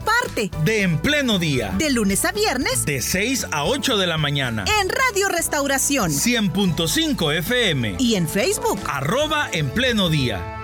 parte de En Pleno Día. De lunes a viernes. De 6 a 8 de la mañana. En Radio Restauración. 100.5 FM. Y en Facebook. Arroba En Pleno Día.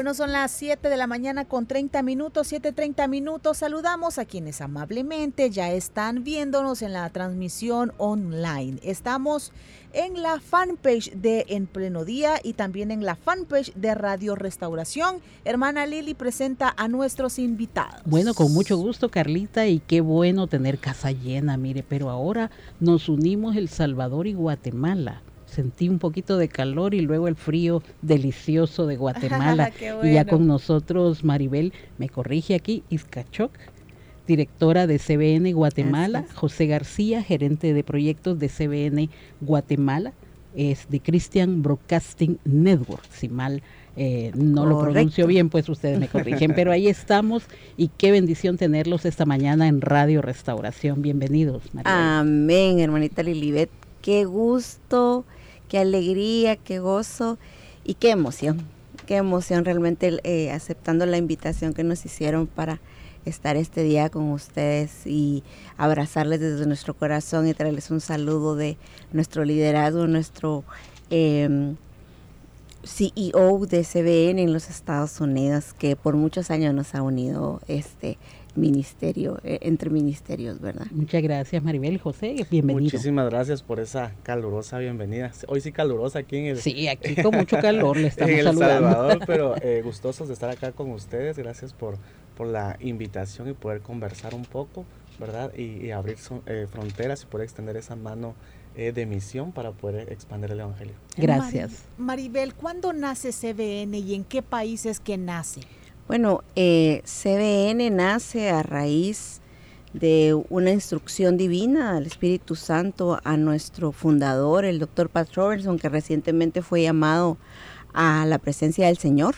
Bueno, son las 7 de la mañana con 30 minutos, 7.30 minutos. Saludamos a quienes amablemente ya están viéndonos en la transmisión online. Estamos en la fanpage de En Pleno Día y también en la fanpage de Radio Restauración. Hermana Lili presenta a nuestros invitados. Bueno, con mucho gusto, Carlita, y qué bueno tener casa llena, mire, pero ahora nos unimos El Salvador y Guatemala sentí un poquito de calor y luego el frío delicioso de Guatemala. Y ya con nosotros Maribel, me corrige aquí, Izcachoc, directora de CBN Guatemala, José García, gerente de proyectos de CBN Guatemala, es de Christian Broadcasting Network, si mal eh, no lo pronuncio bien, pues ustedes me corrigen, pero ahí estamos y qué bendición tenerlos esta mañana en Radio Restauración. Bienvenidos. Maribel. Amén, hermanita Lilibet, qué gusto qué alegría, qué gozo y qué emoción, qué emoción realmente eh, aceptando la invitación que nos hicieron para estar este día con ustedes y abrazarles desde nuestro corazón y traerles un saludo de nuestro liderazgo, nuestro em, CEO de CBN en los Estados Unidos, que por muchos años nos ha unido este ministerio, eh, entre ministerios, ¿verdad? Muchas gracias Maribel, José, bienvenido. Muchísimas gracias por esa calurosa bienvenida. Hoy sí calurosa aquí en el... Sí, aquí con mucho calor le estamos en el Salvador, pero eh, gustosos de estar acá con ustedes. Gracias por, por la invitación y poder conversar un poco, ¿verdad? Y, abrir eh, fronteras y poder extender esa mano de misión para poder expandir el Evangelio. Gracias. Maribel, ¿cuándo nace CBN y en qué países que nace? Bueno, eh, CBN nace a raíz de una instrucción divina del Espíritu Santo a nuestro fundador, el doctor Pat Robertson, que recientemente fue llamado a la presencia del Señor.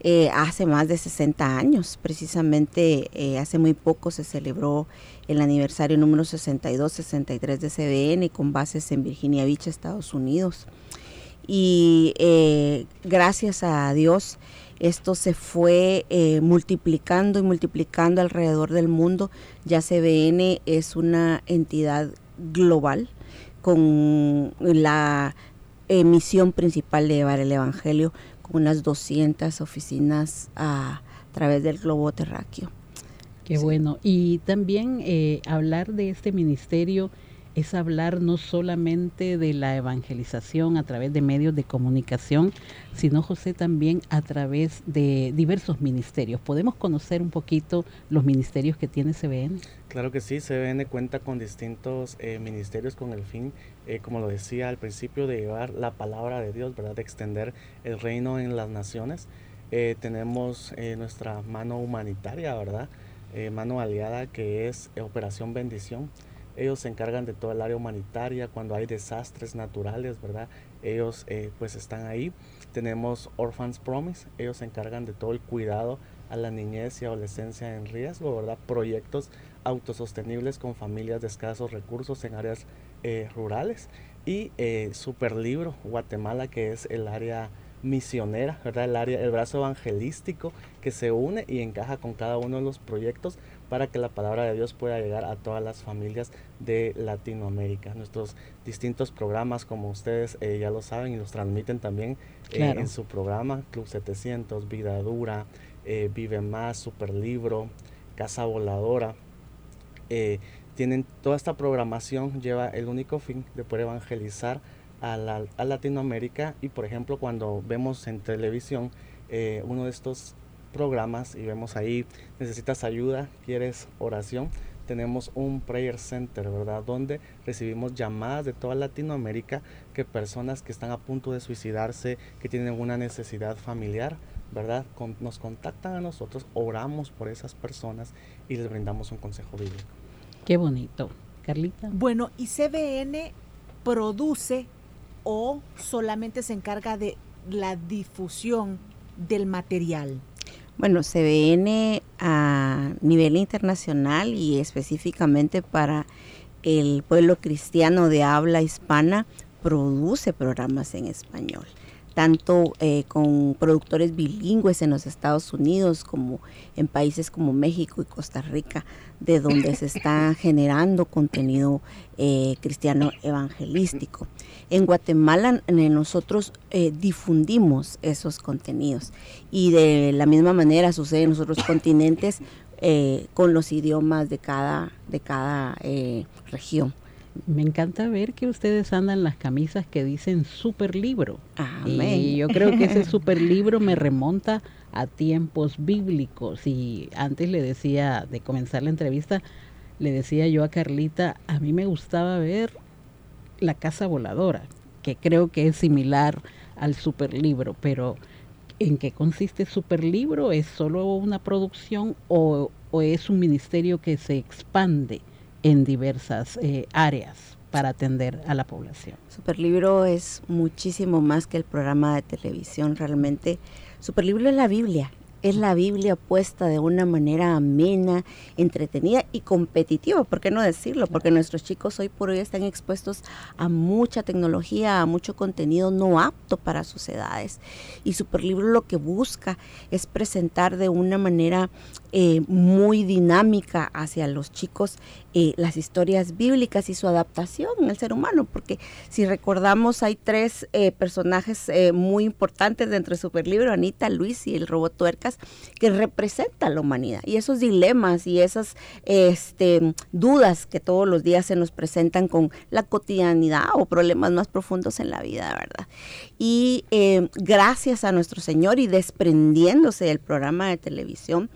Eh, hace más de 60 años, precisamente eh, hace muy poco se celebró el aniversario número 62-63 de CBN con bases en Virginia Beach, Estados Unidos. Y gracias a Dios, esto se fue eh, multiplicando y multiplicando alrededor del mundo. Ya CBN es una entidad global con la misión principal de llevar el Evangelio con unas 200 oficinas a, través del globo terráqueo. Qué bueno. Y también eh, hablar de este ministerio es hablar no solamente de la evangelización a través de medios de comunicación, sino José también a través de diversos ministerios. ¿Podemos conocer un poquito los ministerios que tiene CBN? Claro que sí, CBN cuenta con distintos eh, ministerios con el fin, eh, como lo decía al principio, de llevar la palabra de Dios, ¿verdad? de extender el reino en las naciones. Eh, tenemos nuestra mano humanitaria, ¿verdad? mano aliada que es Operación Bendición ellos se encargan de toda el área humanitaria, cuando hay desastres naturales, ¿verdad? Ellos eh, pues están ahí. Tenemos Orphans Promise, ellos se encargan de todo el cuidado a la niñez y adolescencia en riesgo, ¿verdad? Proyectos autosostenibles con familias de escasos recursos en áreas eh, rurales. Y eh, Super Libro Guatemala, que es el área misionera, ¿verdad? El área, el brazo evangelístico que se une y encaja con cada uno de los proyectos para que la palabra de Dios pueda llegar a todas las familias de Latinoamérica. Nuestros distintos programas, como ustedes eh, ya lo saben y los transmiten también eh, en su programa, Club 700, Vida Dura, eh, Vive Más, Super Libro, Casa Voladora. tienen toda esta programación, lleva el único fin de poder evangelizar a, la, a Latinoamérica y por ejemplo cuando vemos en televisión uno de estos programas y vemos ahí, necesitas ayuda, quieres oración, tenemos un prayer center, ¿verdad? Donde recibimos llamadas de toda Latinoamérica que personas que están a punto de suicidarse, que tienen una necesidad familiar, ¿verdad? nos contactan a nosotros, oramos por esas personas y les brindamos un consejo bíblico. Qué bonito. Carlita. Bueno, ¿y CBN produce o solamente se encarga de la difusión del material? Bueno, CBN a nivel internacional y específicamente para el pueblo cristiano de habla hispana produce programas en español tanto eh, con productores bilingües en los Estados Unidos como en países como México y Costa Rica, de donde se está generando contenido eh, cristiano evangelístico. En Guatemala nosotros eh, difundimos esos contenidos y de la misma manera sucede en los otros continentes con los idiomas de cada, de cada región me encanta ver que ustedes andan las camisas que dicen super libro. Y yo creo que ese super libro me remonta a tiempos bíblicos. Y antes le decía, de comenzar la entrevista, le decía yo a Carlita, a mí me gustaba ver La Casa Voladora, que creo que es similar al super libro, pero ¿en qué consiste super libro? ¿Es solo una producción o, o es un ministerio que se expande? en diversas eh, áreas para atender a la población. Superlibro es muchísimo más que el programa de televisión, realmente. Superlibro es la Biblia, es la Biblia puesta de una manera amena, entretenida y competitiva, ¿por qué no decirlo? Porque nuestros chicos hoy por hoy están expuestos a mucha tecnología, a mucho contenido no apto para sus edades. Y Superlibro lo que busca es presentar de una manera eh, muy dinámica hacia los chicos eh, las historias bíblicas y su adaptación el ser humano, porque si recordamos hay tres eh, personajes muy importantes dentro de Superlibro, Anita, Luis y el robot que representan la humanidad y esos dilemas y esas este, dudas que todos los días se nos presentan con la cotidianidad o problemas más profundos en la vida, ¿verdad? Y gracias a nuestro Señor y desprendiéndose del programa de televisión,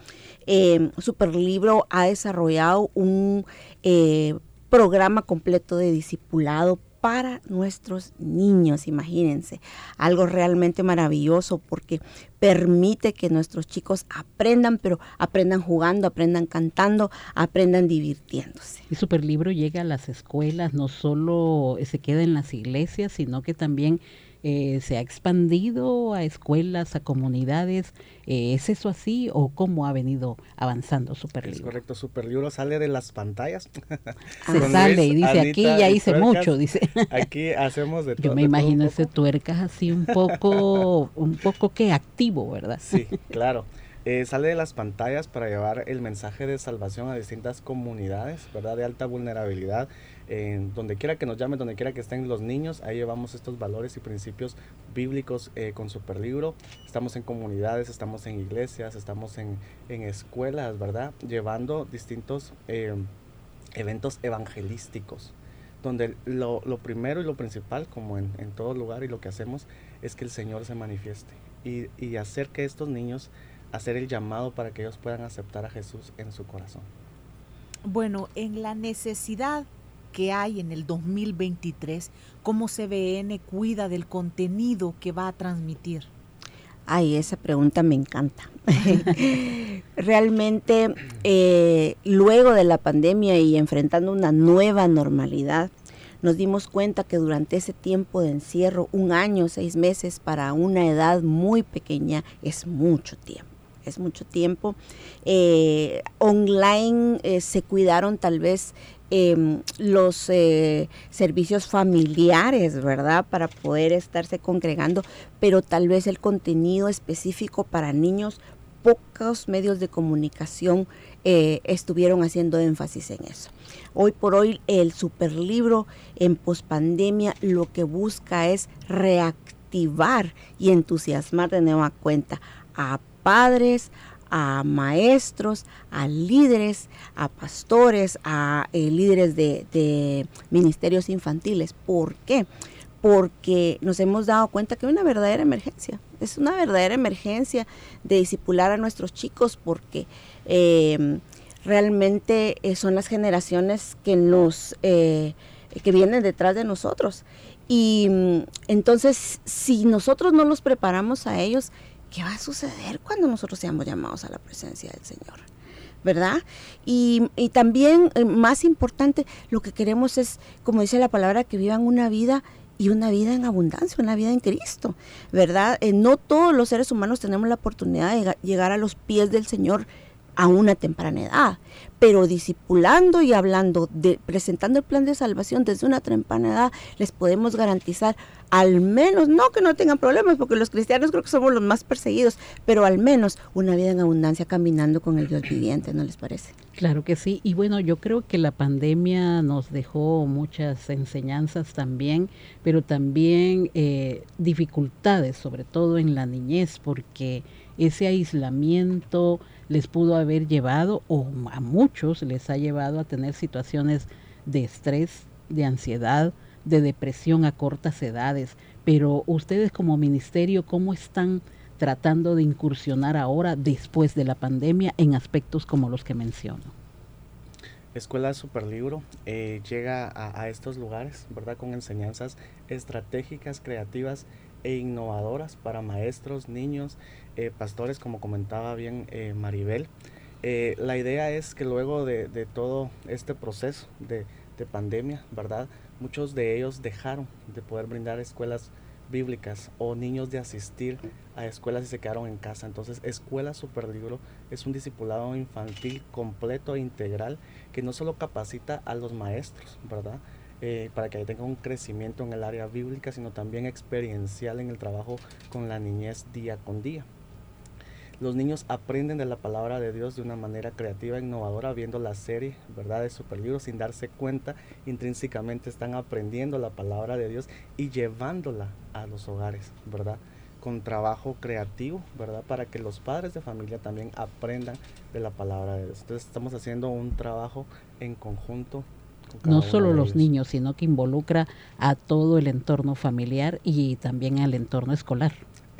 eh, Superlibro ha desarrollado un eh, programa completo de discipulado para nuestros niños, imagínense, algo realmente maravilloso porque permite que nuestros chicos aprendan, pero aprendan jugando, aprendan cantando, aprendan divirtiéndose. El Superlibro llega a las escuelas, no solo se queda en las iglesias, sino que también eh, se ha expandido a escuelas, a comunidades. Eh, ¿Es eso así o cómo ha venido avanzando Superlibro? Es correcto, Superlibro sale de las pantallas. Se sale y dice, aquí ya hice mucho, dice. Aquí hacemos de todo. Yo me imagino ese tuercas así un poco, un poco que activo, ¿verdad? Sí, claro. Eh, sale de las pantallas para llevar el mensaje de salvación a distintas comunidades, ¿verdad? De alta vulnerabilidad donde quiera que nos llamen, donde quiera que estén los niños, ahí llevamos estos valores y principios bíblicos eh, con Superlibro. Estamos en comunidades, estamos en iglesias, estamos en, escuelas, ¿verdad? Llevando distintos eh, eventos evangelísticos, donde lo, primero y lo principal, como en, todo lugar y lo que hacemos, es que el Señor se manifieste y, y hacer que estos niños, hacer el llamado para que ellos puedan aceptar a Jesús en su corazón. Bueno, en la necesidad que hay en el 2023, cómo CBN cuida del contenido que va a transmitir. Ay, esa pregunta me encanta. Realmente, eh, luego de la pandemia y enfrentando una nueva normalidad, nos dimos cuenta que durante ese tiempo de encierro, un año, seis meses para una edad muy pequeña, es mucho tiempo es mucho tiempo. Eh, online eh, se cuidaron tal vez Em, los eh, servicios familiares, ¿verdad? Para poder estarse congregando, pero tal vez el contenido específico para niños, pocos medios de comunicación eh, estuvieron haciendo énfasis en eso. Hoy por hoy el superlibro en pospandemia lo que busca es reactivar y entusiasmar de nueva cuenta a padres, a maestros, a líderes, a pastores, a eh, líderes de, ministerios infantiles. ¿Por qué? Porque nos hemos dado cuenta que hay una verdadera emergencia. Es una verdadera emergencia de disipular a nuestros chicos porque em, realmente eh, son las generaciones que nos eh, que vienen detrás de nosotros. Y mm, entonces, si nosotros no los preparamos a ellos, ¿qué va a suceder cuando nosotros seamos llamados a la presencia del Señor? ¿verdad? Y, y también, eh, más importante, lo que queremos es, como dice la palabra, que vivan una vida y una vida en abundancia, una vida en Cristo, ¿verdad? Eh, no todos los seres humanos tenemos la oportunidad de llegar a los pies del Señor a una temprana edad, pero discipulando y hablando, de, presentando el plan de salvación desde una temprana edad, les podemos garantizar al menos, no que no tengan problemas, porque los cristianos creo que somos los más perseguidos, pero al menos una vida en abundancia caminando con el Dios viviente, ¿no les parece? Claro que sí, y bueno, yo creo que la pandemia nos dejó muchas enseñanzas también, pero también eh, dificultades, sobre todo en la niñez, porque ese aislamiento les pudo haber llevado, o a muchos les ha llevado a tener situaciones de estrés, de ansiedad, de depresión a cortas edades, pero ustedes como ministerio, ¿cómo están tratando de incursionar ahora, después de la pandemia, en aspectos como los que menciono? Escuela Superlibro eh, llega a, a, estos lugares, ¿verdad? Con enseñanzas estratégicas, creativas e innovadoras para maestros, niños, pastores, como comentaba bien eh, Maribel. Eh, la idea es que luego de, todo este proceso de, de pandemia, ¿verdad? muchos de ellos dejaron de poder brindar escuelas bíblicas o niños de asistir a escuelas y se quedaron en casa. Entonces, Escuela Superlibro es un discipulado infantil completo e integral que no solo capacita a los maestros, ¿verdad? Eh, para que tengan un crecimiento en el área bíblica, sino también experiencial en el trabajo con la niñez día con día. Los niños aprenden de la palabra de Dios de una manera creativa e innovadora viendo la serie, ¿verdad? De Superlibro sin darse cuenta, intrínsecamente están aprendiendo la palabra de Dios y llevándola a los hogares, ¿verdad? Con trabajo creativo, ¿verdad? Para que los padres de familia también aprendan de la palabra de Dios. Entonces estamos haciendo un trabajo en conjunto no solo los niños, sino que involucra a todo el entorno familiar y también al entorno escolar.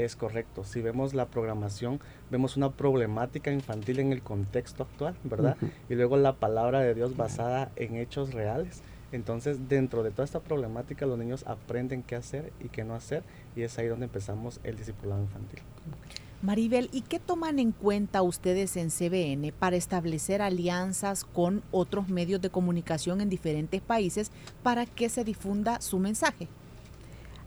Es correcto. Si vemos la programación, vemos una problemática infantil en el contexto actual, ¿verdad? Uh -huh. Y luego la palabra de Dios basada en hechos reales. Entonces, dentro de toda esta problemática, los niños aprenden qué hacer y qué no hacer, y es ahí donde empezamos el discipulado infantil. Maribel, ¿y qué toman en cuenta ustedes en CBN para establecer alianzas con otros medios de comunicación en diferentes países para que se difunda su mensaje?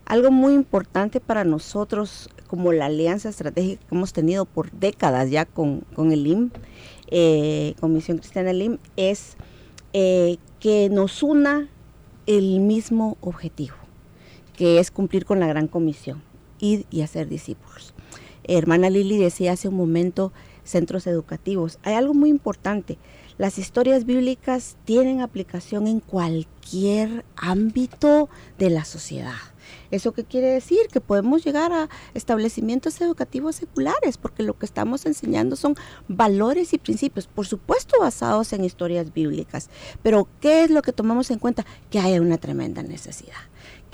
Algo muy importante para nosotros, como la alianza estratégica que hemos tenido por décadas ya con, con el IM, eh, Comisión Cristiana del IM, es eh, que nos una el mismo objetivo, que es cumplir con la gran comisión, ir y hacer discípulos. Hermana Lili decía hace un momento, centros educativos. Hay algo muy importante. Las historias bíblicas tienen aplicación en cualquier ámbito de la sociedad. ¿Eso qué quiere decir? Que podemos llegar a establecimientos educativos seculares, porque lo que estamos enseñando son valores y principios, por supuesto basados en historias bíblicas. Pero ¿qué es lo que tomamos en cuenta? Que hay una tremenda necesidad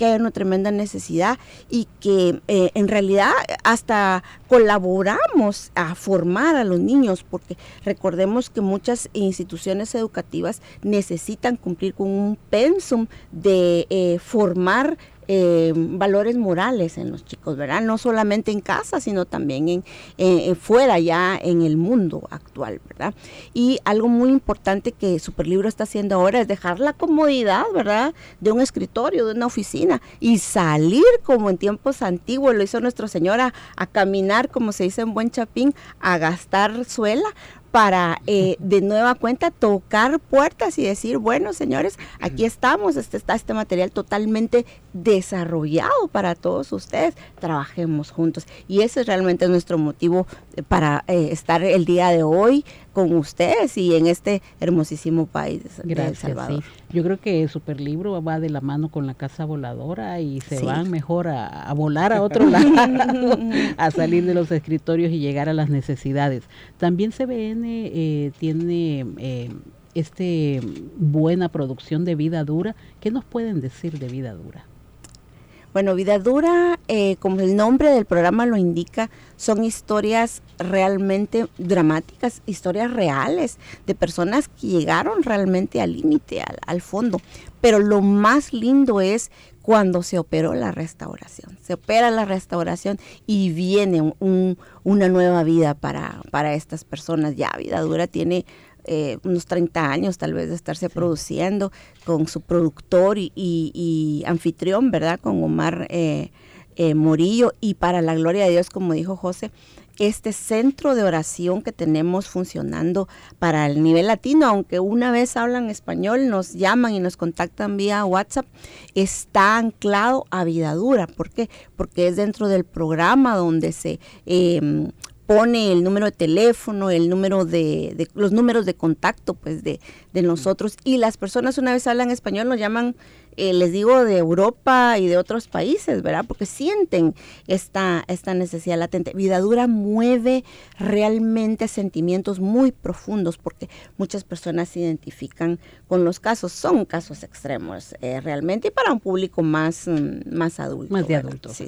hay una tremenda necesidad y que eh, en realidad hasta colaboramos a formar a los niños, porque recordemos que muchas instituciones educativas necesitan cumplir con un pensum de eh, formar eh, valores morales en los chicos, ¿verdad? No solamente en casa, sino también en, fuera ya en el mundo actual, ¿verdad? Y algo muy importante que Superlibro está haciendo ahora es dejar la comodidad, ¿verdad? De un escritorio, de una oficina y salir como en tiempos antiguos, lo hizo nuestro Señor a, a caminar, como se dice en buen chapín, a gastar suela para eh, de nueva cuenta tocar puertas y decir, bueno, señores, aquí estamos, este está este material totalmente desarrollado para todos ustedes, trabajemos juntos. Y ese es realmente nuestro motivo para eh, estar el día de hoy con ustedes y en este hermosísimo país de, Gracias, El Salvador. Sí. Yo creo que el Superlibro va de la mano con la casa voladora y se sí. van mejor a, a, volar a otro lado, a salir de los escritorios y llegar a las necesidades. También CBN eh, tiene eh, este buena producción de vida dura. ¿Qué nos pueden decir de vida dura? Bueno, Vida Dura, eh, como el nombre del programa lo indica, son historias realmente dramáticas, historias reales de personas que llegaron realmente al límite, al, fondo. Pero lo más lindo es cuando se operó la restauración. Se opera la restauración y viene un, una nueva vida para, para estas personas. Ya Vida Dura tiene eh, unos 30 años tal vez de estarse produciendo con su productor y, y, anfitrión, ¿verdad? Con Omar eh, eh, Morillo y para la gloria de Dios, como dijo José, este centro de oración que tenemos funcionando para el nivel latino, aunque una vez hablan español, nos llaman y nos contactan vía WhatsApp, está anclado a vida dura. ¿Por qué? Porque es dentro del programa donde se eh, pone el número de teléfono, el número de, los números de contacto pues de, de, nosotros y las personas una vez hablan español nos llaman, eh, les digo, de Europa y de otros países, ¿verdad? Porque sienten esta, esta necesidad latente. Vidadura mueve realmente sentimientos muy profundos porque muchas personas se identifican con los casos, son casos extremos eh, realmente y para un público más, mm, más adulto. Más de adultos. Sí,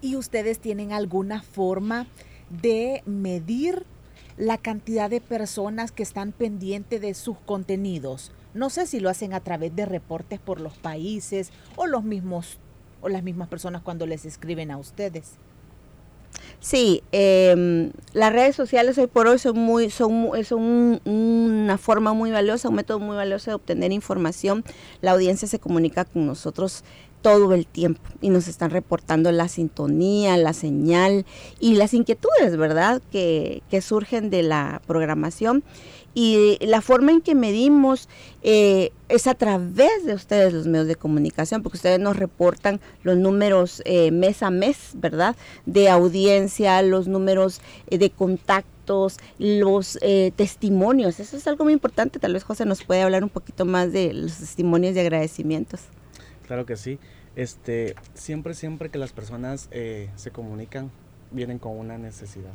¿Y ustedes tienen alguna forma? De medir la cantidad de personas que están pendientes de sus contenidos. No sé si lo hacen a través de reportes por los países o los mismos o las mismas personas cuando les escriben a ustedes. Sí, em, las redes sociales hoy por hoy son muy, son, son una forma muy valiosa, un método muy valioso de obtener información. La audiencia se comunica con nosotros todo el tiempo y nos están reportando la sintonía, la señal y las inquietudes, ¿verdad?, que, surgen de la programación. Y la forma en que medimos eh, es a través de ustedes los medios de comunicación, porque ustedes nos reportan los números eh, mes a mes, ¿verdad? De audiencia, los números eh, de contactos, los testimonios. Eso es algo muy importante. Tal vez José nos puede hablar un poquito más de los testimonios de agradecimientos. Claro que sí. Este, siempre, siempre que las personas eh, se comunican, vienen con una necesidad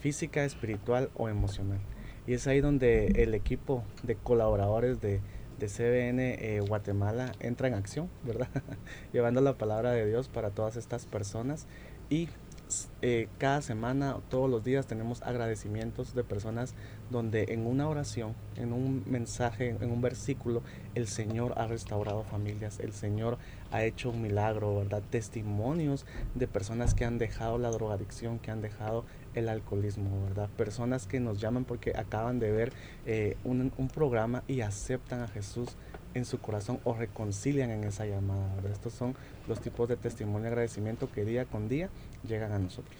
física, espiritual o emocional. Y es ahí donde el equipo de colaboradores de, de CBN eh, Guatemala entra en acción, ¿verdad? Llevando la palabra de Dios para todas estas personas y eh, cada semana, todos los días tenemos agradecimientos de personas donde en una oración, en un mensaje, en un versículo, el Señor ha restaurado familias, el Señor ha hecho un milagro, ¿verdad? Testimonios de personas que han dejado la drogadicción, que han dejado el alcoholismo, ¿verdad? Personas que nos llaman porque acaban de ver eh, un, un programa y aceptan a Jesús en su corazón o reconcilian en esa llamada. Estos son los tipos de testimonio y agradecimiento que día con día llegan a nosotros.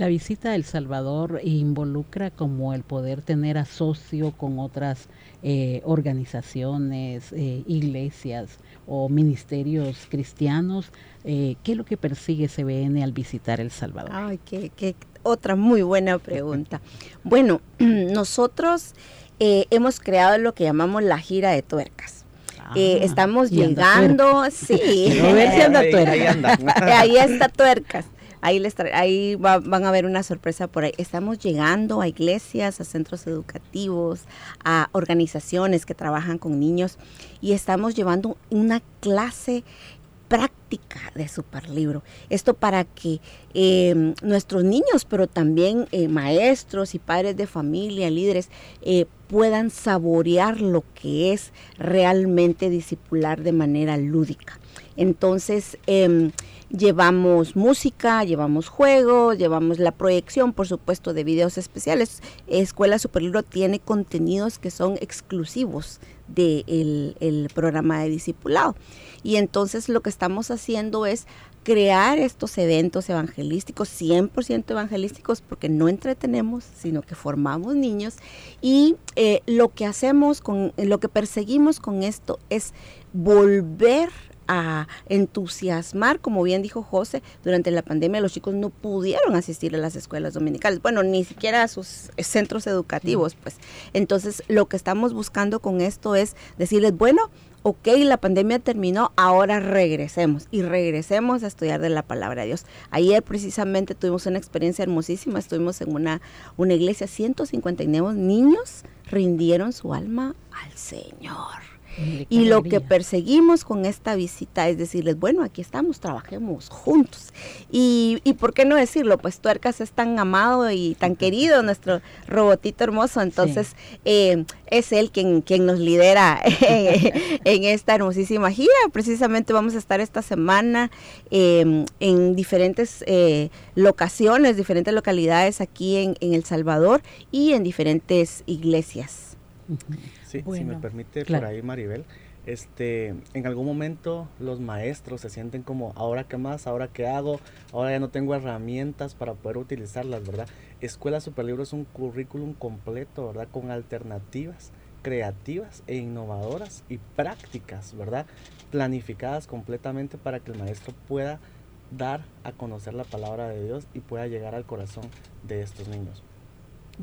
La visita a El Salvador involucra como el poder tener asocio con otras eh, organizaciones, eh, iglesias o ministerios cristianos. Eh, ¿Qué es lo que persigue CBN al visitar El Salvador? Ay, qué, qué otra muy buena pregunta. bueno, nosotros hemos creado lo que llamamos la gira de tuercas. Eh, estamos llegando, sí. ahí, ahí está tuercas. Ahí, les ahí van a ver una sorpresa por ahí. Estamos llegando a iglesias, a centros educativos, a organizaciones que trabajan con niños y estamos llevando una clase práctica de Superlibro. Esto para que eh, nuestros niños, pero también eh, maestros y padres de familia, líderes, eh, puedan saborear lo que es realmente discipular de manera lúdica. Entonces, em, llevamos música, llevamos juegos, llevamos la proyección, por supuesto, de videos especiales. Escuela Superlibro tiene contenidos que son exclusivos del el programa de discipulado. Y entonces lo que estamos haciendo es crear estos eventos evangelísticos, 100% evangelísticos, porque no entretenemos, sino que formamos niños. Y eh, lo que hacemos, con, lo que perseguimos con esto es volver a entusiasmar, como bien dijo José, durante la pandemia los chicos no pudieron asistir a las escuelas dominicales, bueno, ni siquiera a sus centros educativos, pues. Entonces, lo que estamos buscando con esto es decirles, bueno, ok, la pandemia terminó, ahora regresemos y regresemos a estudiar de la palabra de Dios. Ayer precisamente tuvimos una experiencia hermosísima, estuvimos en una, una iglesia, 159 niños rindieron su alma al Señor. Y lo que perseguimos con esta visita es decirles, bueno, aquí estamos, trabajemos juntos. Y, y por qué no decirlo, pues Tuercas es tan amado y tan querido, nuestro robotito hermoso, entonces eh, es él quien, quien nos lidera en, esta hermosísima gira. Precisamente vamos a estar esta semana em, en diferentes eh, locaciones, diferentes localidades aquí en, en El Salvador y en diferentes iglesias. Sí, si me permite por ahí Maribel, este, en algún momento los maestros se sienten como, ahora qué más, ahora qué hago, ahora ya no tengo herramientas para poder utilizarlas, ¿verdad? Escuela Superlibro es un currículum completo, ¿verdad? Con alternativas creativas e innovadoras y prácticas, ¿verdad? Planificadas completamente para que el maestro pueda dar a conocer la palabra de Dios y pueda llegar al corazón de estos niños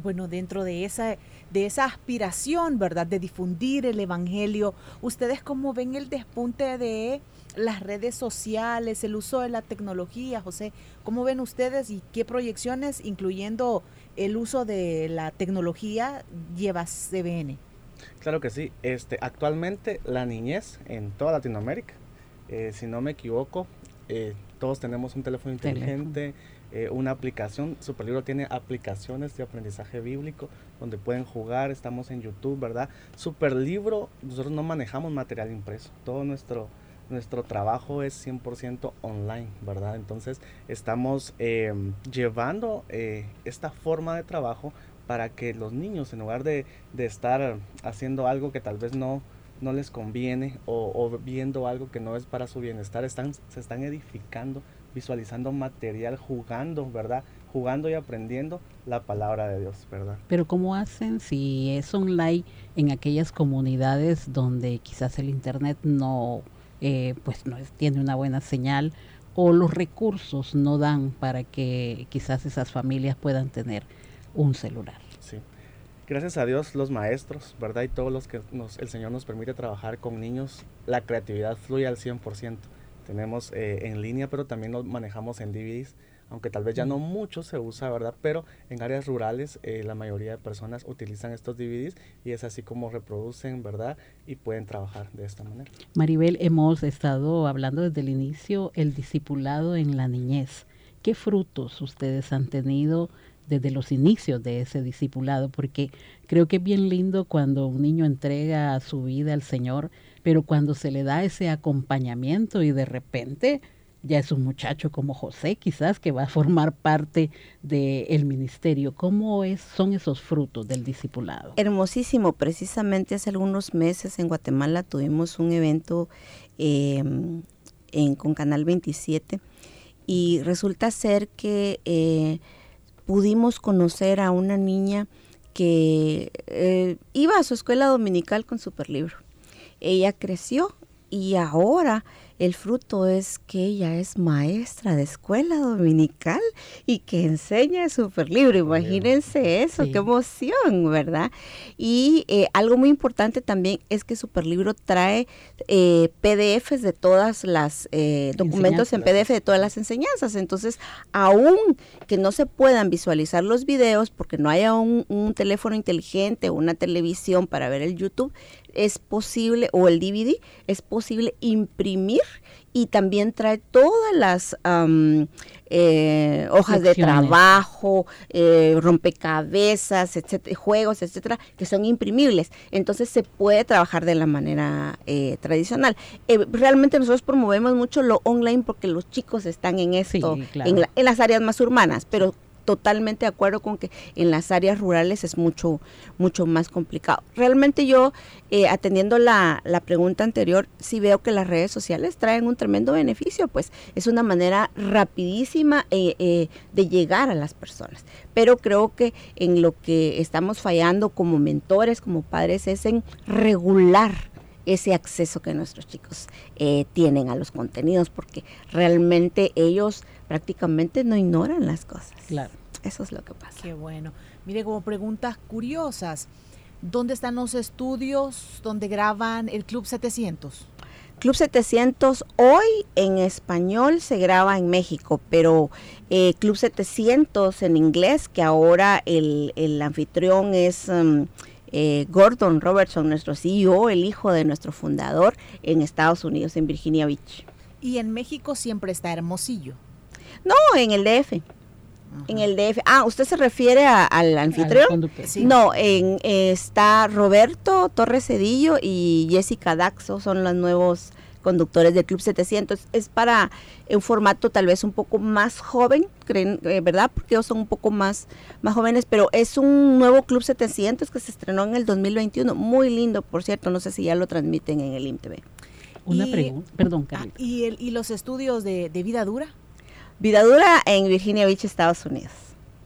bueno, dentro de esa, de esa aspiración, ¿verdad?, de difundir el Evangelio, ¿ustedes cómo ven el despunte de las redes sociales, el uso de la tecnología, José? ¿Cómo ven ustedes y qué proyecciones, incluyendo el uso de la tecnología, lleva CBN? Claro que sí. Este, actualmente la niñez en toda Latinoamérica, eh, si no me equivoco, eh, todos tenemos un teléfono inteligente. Eh, una aplicación. Superlibro tiene aplicaciones de aprendizaje bíblico donde pueden jugar. Estamos en YouTube, ¿verdad? Superlibro, nosotros no manejamos material impreso. Todo nuestro, nuestro trabajo es 100% online, ¿verdad? Entonces estamos eh, llevando eh, esta forma de trabajo para que los niños, en lugar de, de estar haciendo algo que tal vez no, no les conviene o, o, viendo algo que no es para su bienestar, están, se están edificando visualizando material, jugando, ¿verdad? Jugando y aprendiendo la palabra de Dios, ¿verdad? Pero ¿cómo hacen si es online en aquellas comunidades donde quizás el Internet no, eh, pues no tiene una buena señal o los recursos no dan para que quizás esas familias puedan tener un celular? Sí. Gracias a Dios los maestros, ¿verdad? Y todos los que nos, el Señor nos permite trabajar con niños, la creatividad fluye al 100% tenemos eh, en línea, pero también lo manejamos en DVDs, aunque tal vez ya no mucho se usa, ¿verdad? Pero en áreas rurales eh, la mayoría de personas utilizan estos DVDs y es así como reproducen, ¿verdad? Y pueden trabajar de esta manera. Maribel, hemos estado hablando desde el inicio el discipulado en la niñez. ¿Qué frutos ustedes han tenido desde los inicios de ese discipulado? Porque creo que es bien lindo cuando un niño entrega su vida al Señor, pero cuando se le da ese acompañamiento y de repente ya es un muchacho como José quizás que va a formar parte del ministerio. ¿Cómo es, son esos frutos del discipulado? Hermosísimo. Precisamente hace algunos meses en Guatemala tuvimos un evento em, en, con Canal 27 y resulta ser que eh, pudimos conocer a una niña que eh, iba a su escuela dominical con Superlibro ella creció y ahora el fruto es que ella es maestra de escuela dominical y que enseña súper libre. Imagínense eso, qué emoción, ¿verdad? Y eh, algo muy importante también es que Superlibro trae eh, PDFs de todas las eh, documentos en PDF de todas las enseñanzas. Entonces, aún que no se puedan visualizar los videos porque no haya un, un teléfono inteligente o una televisión para ver el YouTube, es posible, o el DVD, es posible imprimir y también trae todas las eh, hojas de trabajo, eh, rompecabezas, etcétera, juegos, etcétera, que son imprimibles. Entonces se puede trabajar de la manera eh, tradicional. realmente nosotros promovemos mucho lo online porque los chicos están en esto, en, en, las áreas más urbanas, pero totalmente de acuerdo con que en las áreas rurales es mucho, mucho más complicado. Realmente yo, eh, atendiendo la, la, pregunta anterior, sí veo que las redes sociales traen un tremendo beneficio, pues es una manera rapidísima eh, eh, de llegar a las personas. Pero creo que en lo que estamos fallando como mentores, como padres, es en regular ese acceso que nuestros chicos tienen a los contenidos, porque realmente ellos prácticamente no ignoran las cosas. Claro. Eso es lo que pasa. Qué bueno. Mire, como preguntas curiosas, ¿dónde están los estudios donde graban el Club 700? Club 700 hoy en español se graba en México, pero eh, Club 700 en inglés, que ahora el, el anfitrión es um, eh, Gordon Robertson, nuestro CEO, el hijo de nuestro fundador en Estados Unidos, en Virginia Beach. Y en México siempre está Hermosillo. No, en el DF. En el DF. Ah, ¿usted se refiere al anfitrión? No, en, está Roberto Torres Cedillo y Jessica Daxo, son los nuevos conductores del Club 700. Es para un formato tal vez un poco más joven, creen, eh, ¿verdad? Porque ellos son un poco más, más jóvenes, pero es un nuevo Club 700 que se estrenó en el 2021. Muy lindo, por cierto, no sé si ya lo transmiten en el IMTV. Una pregunta, perdón, ah, ¿y, el, ¿Y los estudios de, vida dura? Vida dura en Virginia Beach, Estados Unidos.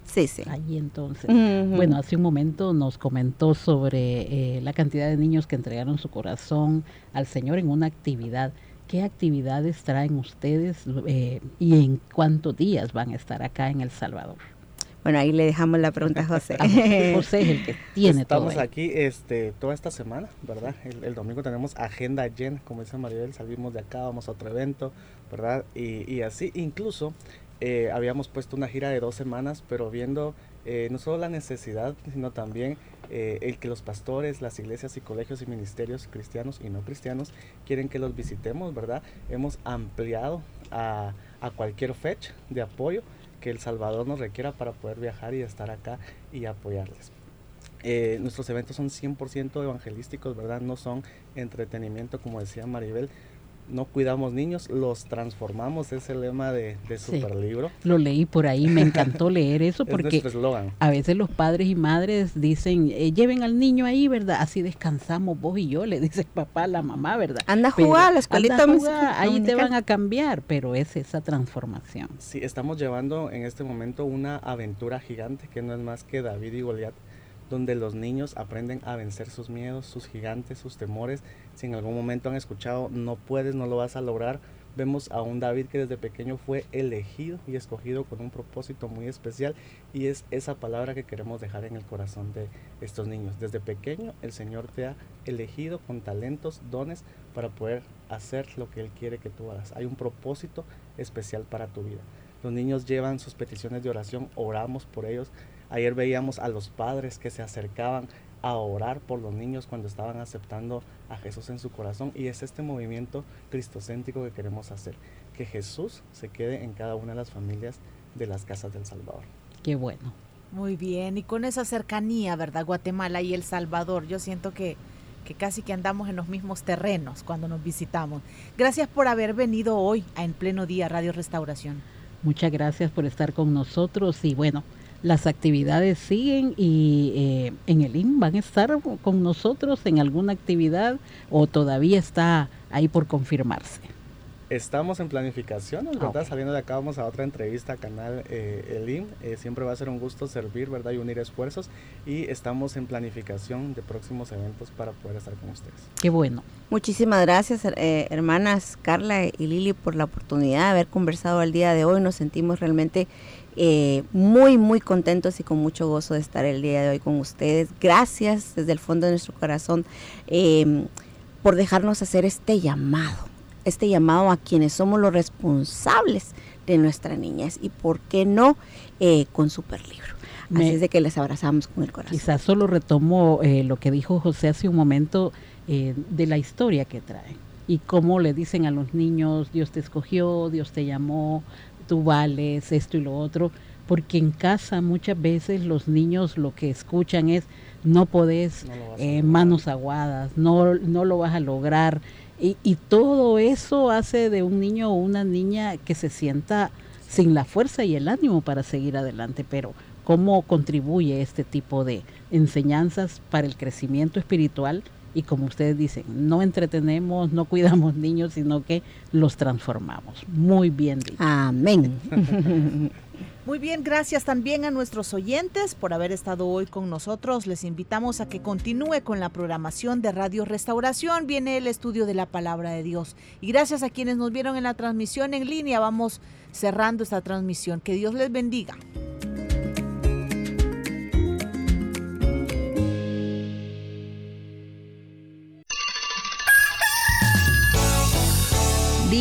Sí, sí. Ahí entonces. Bueno, hace un momento nos comentó sobre eh, la cantidad de niños que entregaron su corazón al Señor en una actividad. ¿Qué actividades traen ustedes eh, y en cuántos días van a estar acá en El Salvador? Bueno, ahí le dejamos la pregunta a José. José es el que tiene Estamos aquí este, toda esta semana, ¿verdad? El, domingo tenemos agenda llena, como dice Maribel, salimos de acá, vamos a otro evento, ¿verdad? Y, y así, incluso eh, habíamos puesto una gira de dos semanas, pero viendo eh, no solo la necesidad, sino también eh, el que los pastores, las iglesias y colegios y ministerios cristianos y no cristianos quieren que los visitemos, ¿verdad? Hemos ampliado a, a cualquier fecha de apoyo que El Salvador nos requiera para poder viajar y estar acá y apoyarles. Eh, nuestros eventos son 100% evangelísticos, ¿verdad? No son entretenimiento, como decía Maribel, no cuidamos niños, los transformamos, es el lema de, de Super Libro. Lo leí por ahí, me encantó leer eso porque a veces los padres y madres dicen, eh, lleven al niño ahí, ¿verdad? Así descansamos vos y yo, le dice papá a la mamá, ¿verdad? Anda a jugar, la escuelita ahí te van a cambiar, pero es esa transformación. Sí, estamos llevando en este momento una aventura gigante que no es más que David y Goliat donde los niños aprenden a vencer sus miedos, sus gigantes, sus temores. Si en algún momento han escuchado no puedes, no lo vas a lograr, vemos a un David que desde pequeño fue elegido y escogido con un propósito muy especial y es esa palabra que queremos dejar en el corazón de estos niños. Desde pequeño el Señor te ha elegido con talentos, dones para poder hacer lo que Él quiere que tú hagas. Hay un propósito especial para tu vida. Los niños llevan sus peticiones de oración, oramos por ellos, Ayer veíamos a los padres que se acercaban a orar por los niños cuando estaban aceptando a Jesús en su corazón y es este movimiento cristocéntrico que queremos hacer, que Jesús se quede en cada una de las familias de las casas del Salvador. Qué bueno. Muy bien, y con esa cercanía, ¿verdad? Guatemala y El Salvador, yo siento que, que casi que andamos en los mismos terrenos cuando nos visitamos. Gracias por haber venido hoy a En Pleno Día Radio Restauración. Muchas gracias por estar con nosotros y bueno, las actividades siguen y eh, en el IN van a estar con nosotros en alguna actividad o todavía está ahí por confirmarse. Estamos en planificación, ¿verdad? Saliendo de acá vamos a otra entrevista canal eh, El IN. Eh, siempre va a ser un gusto servir, ¿verdad? Y unir esfuerzos. Y estamos en planificación de próximos eventos para poder estar con ustedes. Qué bueno. Muchísimas gracias, hermanas Carla y Lili, por la oportunidad de haber conversado el día de hoy. Nos sentimos realmente eh, muy, muy contentos y con mucho gozo de estar el día de hoy con ustedes. Gracias desde el fondo de nuestro corazón em, por dejarnos hacer este llamado, este llamado a quienes somos los responsables de nuestra niñez y por qué no eh, con Superlibro. Así es de que les abrazamos con el corazón. Quizás solo retomo eh, lo que dijo José hace un momento de la historia que traen y cómo le dicen a los niños, Dios te escogió, Dios te llamó, tú vales, esto y lo otro, porque en casa muchas veces los niños lo que escuchan es no podés, eh, manos aguadas, no, no lo vas a lograr. Y, y, todo eso hace de un niño o una niña que se sienta sin la fuerza y el ánimo para seguir adelante. Pero ¿cómo contribuye este tipo de enseñanzas para el crecimiento espiritual? Y como ustedes dicen, no entretenemos, no cuidamos niños, sino que los transformamos. Muy bien dicho. Amén. Muy bien, gracias también a nuestros oyentes por haber estado hoy con nosotros. Les invitamos a que continúe con la programación de Radio Restauración. Viene el estudio de la palabra de Dios. Y gracias a quienes nos vieron en la transmisión en línea, vamos cerrando esta transmisión. Que Dios les bendiga.